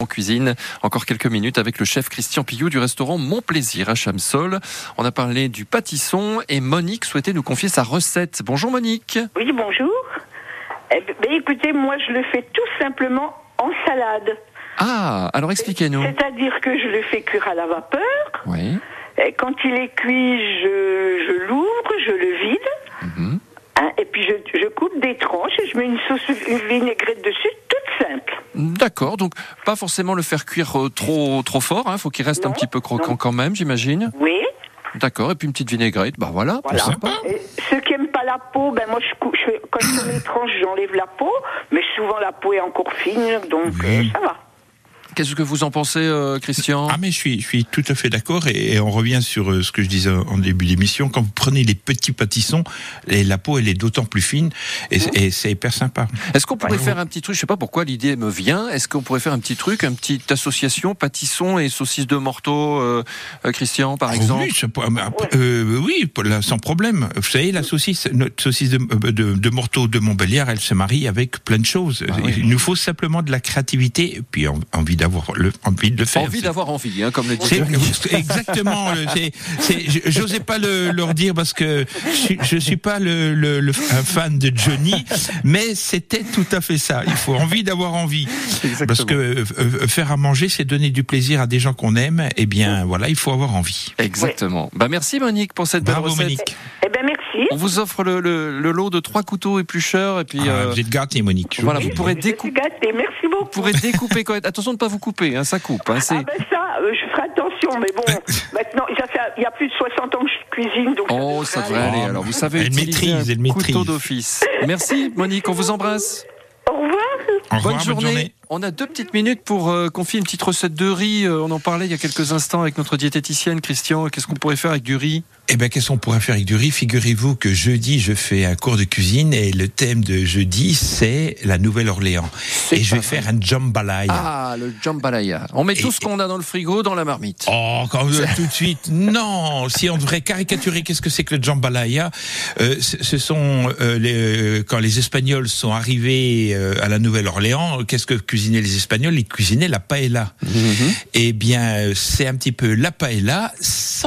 En cuisine, encore quelques minutes avec le chef Christian Pillou du restaurant Mon Plaisir à Chamsol. On a parlé du pâtisson et Monique souhaitait nous confier sa recette. Bonjour Monique. Oui, bonjour. Eh ben, écoutez, moi je le fais tout simplement en salade. Ah, alors expliquez-nous. C'est-à-dire que je le fais cuire à la vapeur. Oui. Et quand il est cuit, je, je l'ouvre, je le vide. Mhm. hein, et puis je, je coupe des tranches et je mets une sauce une vinaigrette dessus, toute simple. D'accord, donc pas forcément le faire cuire euh, trop trop fort, il faut qu'il reste un petit peu croquant non. quand même, j'imagine. Oui, D'accord, et puis une petite vinaigrette, bah voilà. voilà. sympa. Et ceux qui aiment pas la peau, ben moi je, je quand je tranches, j'enlève la peau, mais souvent la peau est encore fine, donc euh, ça va. Qu'est-ce que vous en pensez, euh, Christian Ah mais je suis, je suis tout à fait d'accord et, et on revient sur euh, ce que je disais en début d'émission. Quand vous prenez les petits pâtissons, et la peau elle est d'autant plus fine et, et c'est hyper sympa. Est-ce qu'on pourrait faire un petit truc Je sais pas pourquoi l'idée me vient. Est-ce qu'on pourrait faire un petit truc, une petite association pâtisson et saucisses de morteau, euh, euh, Christian, par Oh exemple Oui, ça euh, oui, là, sans problème. Vous savez, la saucisse, notre saucisse de, de, de Morteau de Montbéliard, elle se marie avec plein de choses. Ah oui. Il nous faut simplement de la créativité et puis en- envie d'avoir envie de le faire. Envie d'avoir envie, hein, comme le dit. Exactement. le- c'est- c'est- je- J'osais pas le, leur dire parce que je, suis- je suis pas le, le- le- un fan de Johnny, mais c'était tout à fait ça. Il faut envie d'avoir envie, parce que euh, euh, faire à manger, c'est donner du plaisir à des gens qu'on aime. Eh bien, voilà, il faut avoir envie. Exactement. Bah merci Monique pour cette belle Bravo recette. Monique. Eh ben merci. On vous offre le, le- le lot de trois couteaux éplucheurs et puis Ah, euh, vous êtes gâtés, Monique. voilà, vous pourrez découper. gâtée, merci beaucoup. Vous pourrez découper quand Attention de ne pas vous couper, hein, ça coupe. Hein, c'est- Ah ben ça, euh, je ferai attention, mais bon, maintenant, ça fait- il y a plus de 60 ans que je cuisine, donc... Oh, ça devrait aller. aller. Alors, vous savez elle maîtrise, elle maîtrise. couteau d'office. Merci, Monique. On vous embrasse. Au revoir. Au revoir, bonne, journée. On a deux petites minutes pour euh, confier une petite recette de riz. Euh, on en parlait il y a quelques instants avec notre diététicienne, Christian. Qu'est-ce qu'on pourrait faire avec du riz? Eh ben, qu'est-ce qu'on pourrait faire avec du riz? Figurez-vous que jeudi, je fais un cours de cuisine et le thème de jeudi, c'est la Nouvelle-Orléans. Et je vais faire un jambalaya. Ah, le jambalaya. On met tout ce qu'on a dans le frigo dans la marmite. Oh, quand vous tout de suite, non. Si on devrait caricaturer, qu'est-ce que c'est que le jambalaya? Euh, ce, sont euh, les, quand les Espagnols sont arrivés à la Nouvelle-Orléans. Qu'est-ce que cuisinaient les Espagnols Ils cuisinaient la paella. Eh bien, euh, c'est un petit peu la paella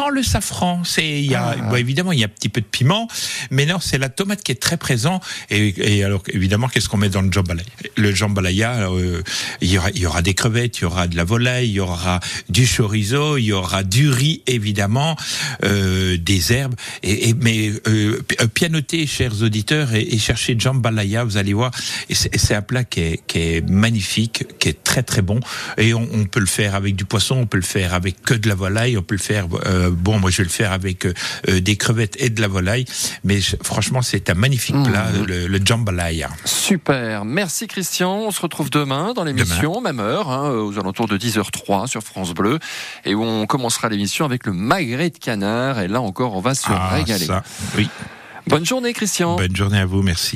le safran. C'est, il y a, Ah. bon, évidemment, il y a un petit peu de piment, mais non, c'est la tomate qui est très présent. Et, et alors, évidemment, qu'est-ce qu'on met dans le jambalaya? Le jambalaya, euh, il y aura, il y aura des crevettes, il y aura de la volaille, il y aura du chorizo, il y aura du riz, évidemment, euh, des herbes. Et, et- mais euh, pi- pianotez, chers auditeurs, et, et cherchez jambalaya, vous allez voir. C'est un plat qui est, qui est magnifique, qui est très très bon. Et on, on peut le faire avec du poisson, on peut le faire avec que de la volaille, on peut le faire. euh, bon, moi je vais le faire avec euh, euh, des crevettes et de la volaille. Mais franchement, c'est un magnifique Mmh. plat, le, le jambalaya. Super. Merci Christian. On se retrouve demain dans l'émission, même heure, hein, aux alentours de 10h03 sur France Bleu, et où on commencera l'émission avec le magret de canard. Et là encore, on va se Ah, régaler. ça, oui. Bonne journée Christian. Bonne journée à vous, merci.